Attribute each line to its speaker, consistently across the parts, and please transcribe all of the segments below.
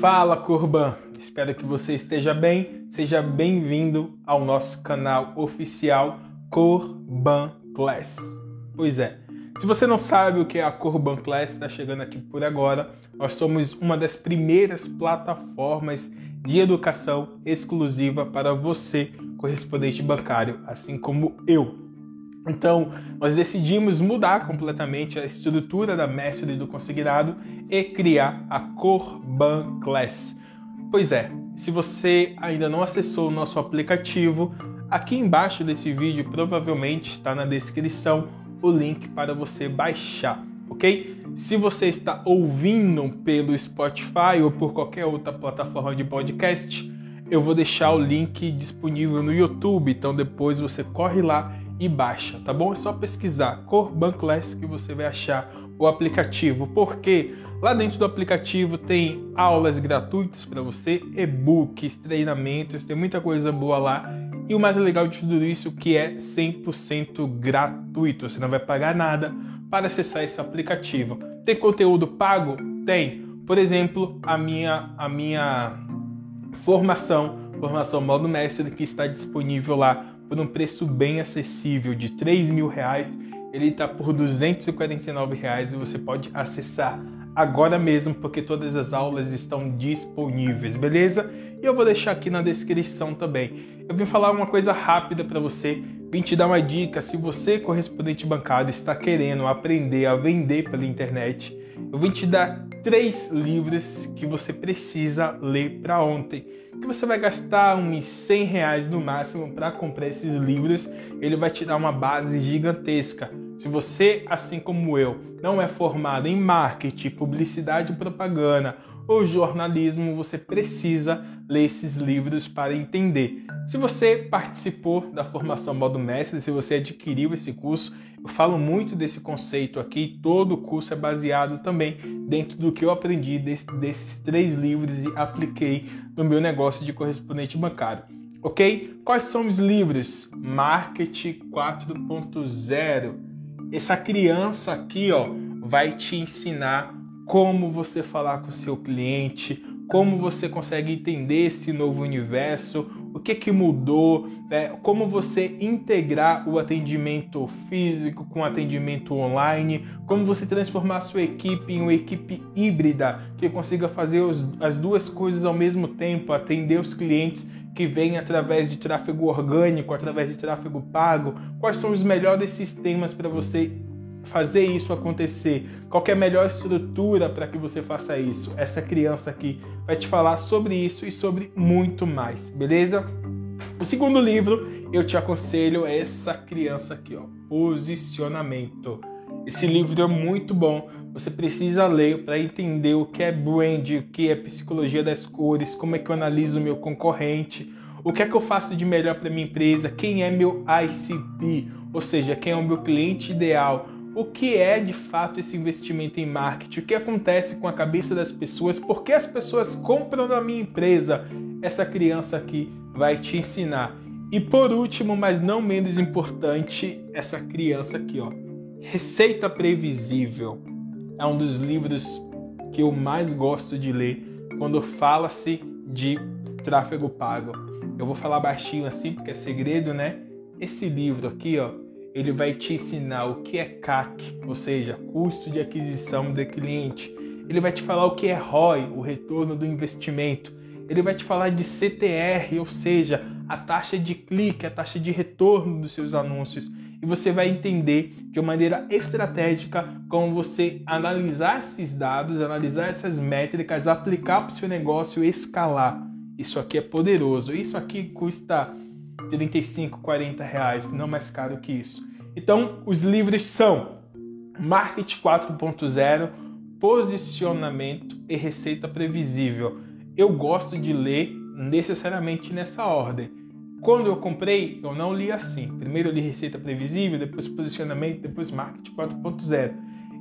Speaker 1: Fala Corban, espero que você esteja bem. Seja bem-vindo ao nosso canal oficial Corban Class. Pois é, se você não sabe o que é a Corban Class, está chegando aqui por agora. Nós somos uma das primeiras plataformas de educação exclusiva para você, correspondente bancário, assim como eu. Então, nós decidimos mudar completamente a estrutura da mestre do consignado e criar a Corban Class. Pois é, se você ainda não acessou o nosso aplicativo, aqui embaixo desse vídeo provavelmente está na descrição o link para você baixar, ok? Se você está ouvindo pelo Spotify ou por qualquer outra plataforma de podcast, eu vou deixar o link disponível no YouTube, então depois você corre lá e baixa, tá bom? É só pesquisar Corban Class que você vai achar o aplicativo, porque lá dentro do aplicativo tem aulas gratuitas para você, e-books, treinamentos, tem muita coisa boa lá. E o mais legal de tudo isso que é 100% gratuito, você não vai pagar nada para acessar esse aplicativo. Tem conteúdo pago? Tem. Por exemplo, a minha a minha formação, formação modo mestre que está disponível lá por um preço bem acessível de 3 mil reais. Ele está por 249 reais e você pode acessar agora mesmo porque todas as aulas estão disponíveis, beleza? E eu vou deixar aqui na descrição também. Eu vim falar uma coisa rápida para você, vim te dar uma dica. Se você, correspondente bancário, está querendo aprender a vender pela internet, eu vim te dar três livros que você precisa ler para ontem que você vai gastar uns 100 reais no máximo para comprar esses livros. Ele vai te dar uma base gigantesca. Se você, assim como eu, não é formado em marketing, publicidade e propaganda ou jornalismo, você precisa ler esses livros para entender. Se você participou da formação modo mestre, se você adquiriu esse curso, eu falo muito desse conceito aqui, todo o curso é baseado também dentro do que eu aprendi desse, desses três livros e apliquei no meu negócio de correspondente bancário. Ok? Quais são os livros? Marketing 4.0. Essa criança aqui, ó, vai te ensinar como você falar com o seu cliente, como você consegue entender esse novo universo, o que, que mudou, né? como você integrar o atendimento físico com o atendimento online, como você transformar a sua equipe em uma equipe híbrida que consiga fazer os, as duas coisas ao mesmo tempo, atender os clientes que vêm através de tráfego orgânico, através de tráfego pago, quais são os melhores sistemas para você fazer isso acontecer? Qual é a melhor estrutura para que você faça isso? Essa criança aqui vai te falar sobre isso e sobre muito mais, beleza? O segundo livro eu te aconselho é essa criança aqui, ó, Posicionamento. Esse livro é muito bom. Você precisa ler para entender o que é brand, o que é psicologia das cores, como é que eu analiso o meu concorrente, o que é que eu faço de melhor para minha empresa, quem é meu ICP, ou seja, quem é o meu cliente ideal, o que é de fato esse investimento em marketing, o que acontece com a cabeça das pessoas, por que as pessoas compram na minha empresa. Essa criança aqui vai te ensinar. E por último, mas não menos importante, essa criança aqui, ó. Receita Previsível. É um dos livros que eu mais gosto de ler quando fala-se de tráfego pago. Eu vou falar baixinho assim porque é segredo, né? Esse livro aqui, ó, ele vai te ensinar o que é CAC, ou seja, custo de aquisição de cliente. Ele vai te falar o que é ROI, o retorno do investimento. Ele vai te falar de CTR, ou seja, a taxa de clique, a taxa de retorno dos seus anúncios. E você vai entender de uma maneira estratégica como você analisar esses dados, analisar essas métricas, aplicar para o seu negócio e escalar. Isso aqui é poderoso. Isso aqui custa 35, 40 reais, não mais caro que isso. Então, os livros são Marketing 4.0, Posicionamento e Receita Previsível. Eu gosto de ler necessariamente nessa ordem. Quando eu comprei, eu não li assim. Primeiro eu li Receita Previsível, depois Posicionamento, depois Marketing 4.0.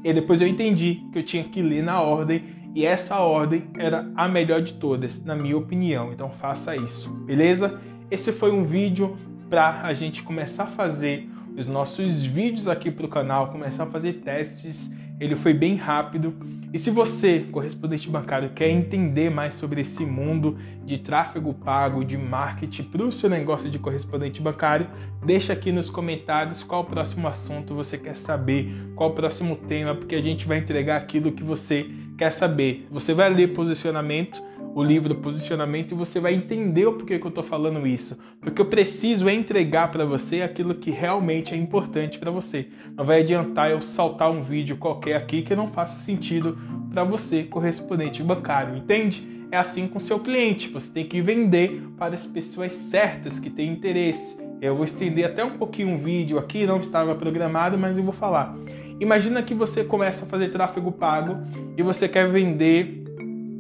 Speaker 1: E depois eu entendi que eu tinha que ler na ordem e essa ordem era a melhor de todas, na minha opinião. Então faça isso, beleza? Esse foi um vídeo para a gente começar a fazer os nossos vídeos aqui para o canal, começar a fazer testes. Ele foi bem rápido. E se você, correspondente bancário, quer entender mais sobre esse mundo de tráfego pago, de marketing para o seu negócio de correspondente bancário, deixa aqui nos comentários qual o próximo assunto você quer saber, qual o próximo tema, porque a gente vai entregar aquilo que você quer saber. Você vai ler posicionamento o livro Posicionamento e você vai entender o porquê que eu estou falando isso. Porque eu preciso entregar para você aquilo que realmente é importante para você. Não vai adiantar eu saltar um vídeo qualquer aqui que não faça sentido para você, correspondente bancário, entende? É assim com seu cliente. Você tem que vender para as pessoas certas que têm interesse. Eu vou estender até um pouquinho um vídeo aqui, não estava programado, mas eu vou falar. Imagina que você começa a fazer tráfego pago e você quer vender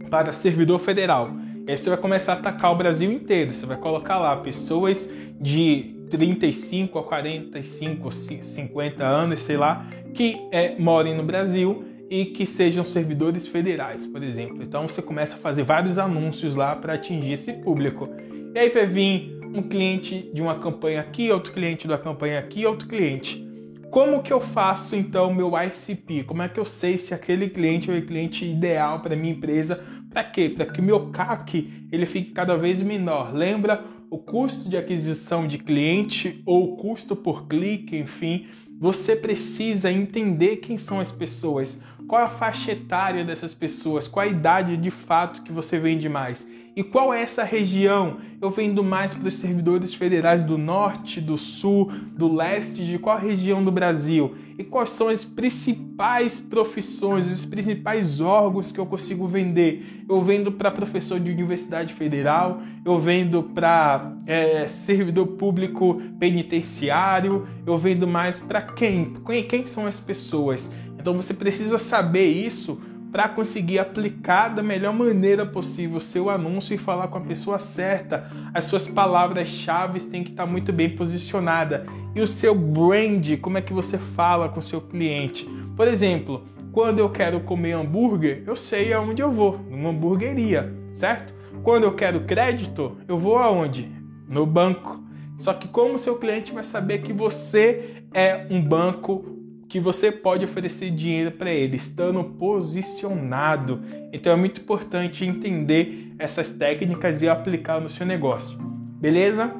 Speaker 1: para servidor federal. E aí você vai começar a atacar o Brasil inteiro. Você vai colocar lá pessoas de 35 a 45, 50 anos, sei lá, que é, morem no Brasil e que sejam servidores federais, por exemplo. Então você começa a fazer vários anúncios lá para atingir esse público. E aí vai vir um cliente de uma campanha aqui, outro cliente da campanha aqui, outro cliente. Como que eu faço então meu ICP? Como é que eu sei se aquele cliente é o cliente ideal para minha empresa para quê? Para que o meu CAC ele fique cada vez menor. Lembra o custo de aquisição de cliente ou o custo por clique, enfim, você precisa entender quem são as pessoas, qual a faixa etária dessas pessoas, qual a idade de fato que você vende mais. E qual é essa região? Eu vendo mais para os servidores federais do norte, do sul, do leste, de qual região do Brasil? E quais são as principais profissões, os principais órgãos que eu consigo vender? Eu vendo para professor de universidade federal, eu vendo para é, servidor público penitenciário, eu vendo mais para quem? Quem são as pessoas? Então você precisa saber isso para conseguir aplicar da melhor maneira possível o seu anúncio e falar com a pessoa certa. As suas palavras-chave têm que estar muito bem posicionada. E o seu brand, como é que você fala com o seu cliente? Por exemplo, quando eu quero comer hambúrguer, eu sei aonde eu vou, numa hamburgueria, certo? Quando eu quero crédito, eu vou aonde? No banco. Só que como o seu cliente vai saber que você é um banco que você pode oferecer dinheiro para ele, estando posicionado. Então é muito importante entender essas técnicas e aplicar no seu negócio. Beleza?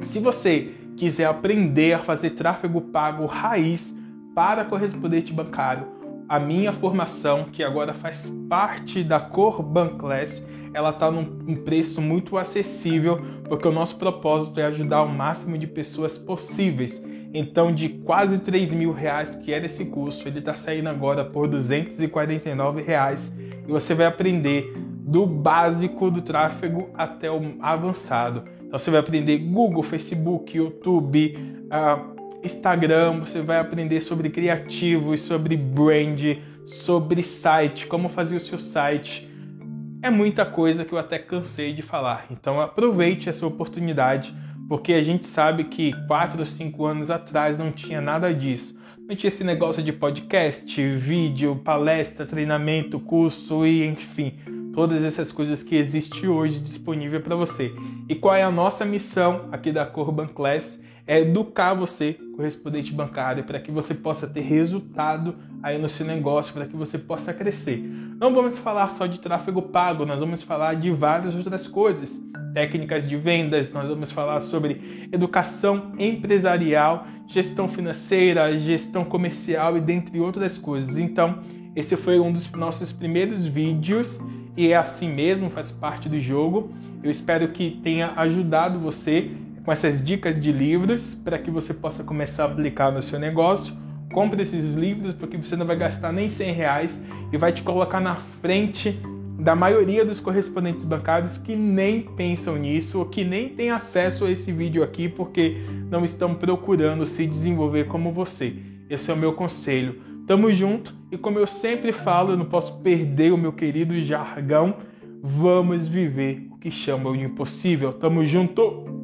Speaker 1: Se você quiser aprender a fazer tráfego pago raiz para correspondente bancário, a minha formação, que agora faz parte da Core Class, ela está num preço muito acessível, porque o nosso propósito é ajudar o máximo de pessoas possíveis. Então, de quase 3 mil reais que era esse curso, ele está saindo agora por 249 reais e você vai aprender do básico do tráfego até o avançado. Então, você vai aprender Google, Facebook, YouTube, uh, Instagram, você vai aprender sobre criativos, sobre brand, sobre site, como fazer o seu site. É muita coisa que eu até cansei de falar. Então, aproveite essa oportunidade porque a gente sabe que quatro ou cinco anos atrás não tinha nada disso. Não tinha esse negócio de podcast, vídeo, palestra, treinamento, curso e enfim, todas essas coisas que existe hoje disponível para você. E qual é a nossa missão aqui da Corban Class? É educar você, correspondente bancário, para que você possa ter resultado aí no seu negócio, para que você possa crescer. Não vamos falar só de tráfego pago, nós vamos falar de várias outras coisas técnicas de vendas, nós vamos falar sobre educação empresarial, gestão financeira, gestão comercial e dentre outras coisas. Então, esse foi um dos nossos primeiros vídeos e é assim mesmo, faz parte do jogo. Eu espero que tenha ajudado você com essas dicas de livros para que você possa começar a aplicar no seu negócio. Compre esses livros porque você não vai gastar nem 100 reais e vai te colocar na frente da maioria dos correspondentes bancários que nem pensam nisso ou que nem têm acesso a esse vídeo aqui porque não estão procurando se desenvolver como você. Esse é o meu conselho. Tamo junto e como eu sempre falo, eu não posso perder o meu querido jargão. Vamos viver o que chamam de impossível. Tamo junto!